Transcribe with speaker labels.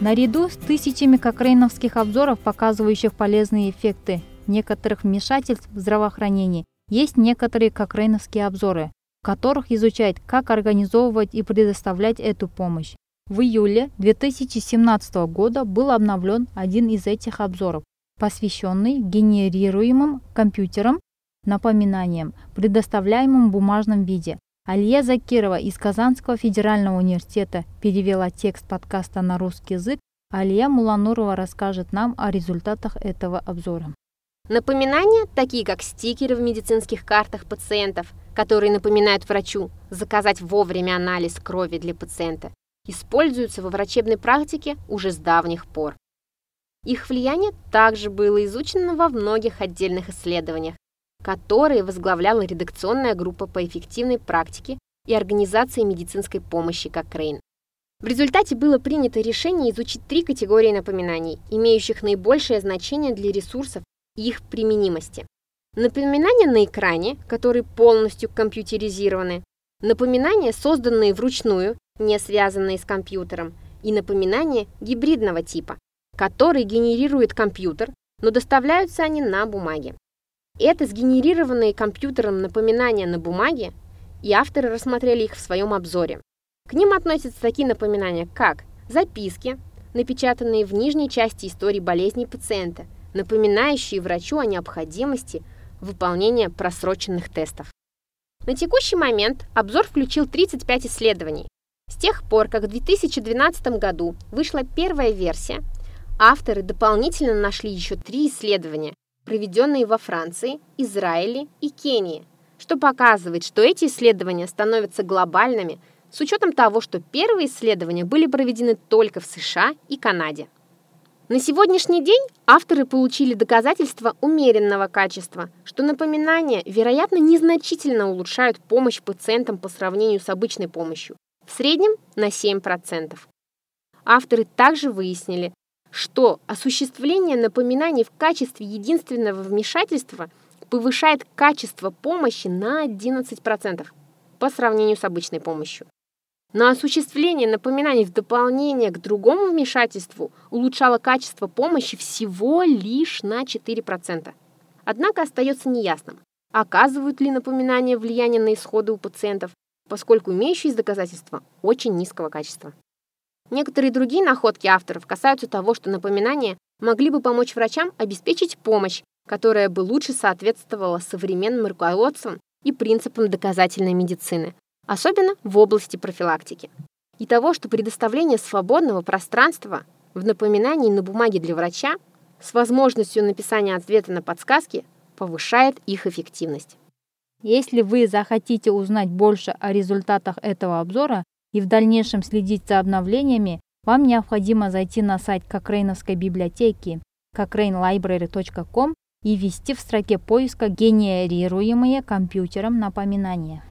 Speaker 1: Наряду с тысячами кокрейновских обзоров, показывающих полезные эффекты некоторых вмешательств в здравоохранении, есть некоторые кокрейновские обзоры, в которых изучают, как организовывать и предоставлять эту помощь. В июле 2017 года был обновлен один из этих обзоров, посвященный генерируемым компьютерам напоминаниям, предоставляемым в бумажном виде. Алия Закирова из Казанского федерального университета перевела текст подкаста на русский язык. Алия Муланурова расскажет нам о результатах этого обзора.
Speaker 2: Напоминания, такие как стикеры в медицинских картах пациентов, которые напоминают врачу заказать вовремя анализ крови для пациента, используются во врачебной практике уже с давних пор. Их влияние также было изучено во многих отдельных исследованиях, которые возглавляла редакционная группа по эффективной практике и организации медицинской помощи Кокрейн. В результате было принято решение изучить три категории напоминаний, имеющих наибольшее значение для ресурсов и их применимости. Напоминания на экране, которые полностью компьютеризированы, напоминания, созданные вручную, не связанные с компьютером, и напоминания гибридного типа, которые генерирует компьютер, но доставляются они на бумаге. Это сгенерированные компьютером напоминания на бумаге, и авторы рассмотрели их в своем обзоре. К ним относятся такие напоминания, как записки, напечатанные в нижней части истории болезни пациента – напоминающие врачу о необходимости выполнения просроченных тестов. На текущий момент обзор включил 35 исследований. С тех пор, как в 2012 году вышла первая версия, авторы дополнительно нашли еще три исследования, проведенные во Франции, Израиле и Кении, что показывает, что эти исследования становятся глобальными с учетом того, что первые исследования были проведены только в США и Канаде. На сегодняшний день авторы получили доказательства умеренного качества, что напоминания, вероятно, незначительно улучшают помощь пациентам по сравнению с обычной помощью, в среднем на 7%. Авторы также выяснили, что осуществление напоминаний в качестве единственного вмешательства повышает качество помощи на 11% по сравнению с обычной помощью. На осуществление напоминаний в дополнение к другому вмешательству улучшало качество помощи всего лишь на 4%. Однако остается неясным, оказывают ли напоминания влияние на исходы у пациентов, поскольку имеющиеся доказательства очень низкого качества. Некоторые другие находки авторов касаются того, что напоминания могли бы помочь врачам обеспечить помощь, которая бы лучше соответствовала современным руководствам и принципам доказательной медицины, особенно в области профилактики. И того, что предоставление свободного пространства в напоминании на бумаге для врача с возможностью написания ответа на подсказки повышает их эффективность.
Speaker 1: Если вы захотите узнать больше о результатах этого обзора и в дальнейшем следить за обновлениями, вам необходимо зайти на сайт Кокрейновской библиотеки cochrane.library.com и ввести в строке поиска генерируемые компьютером напоминания.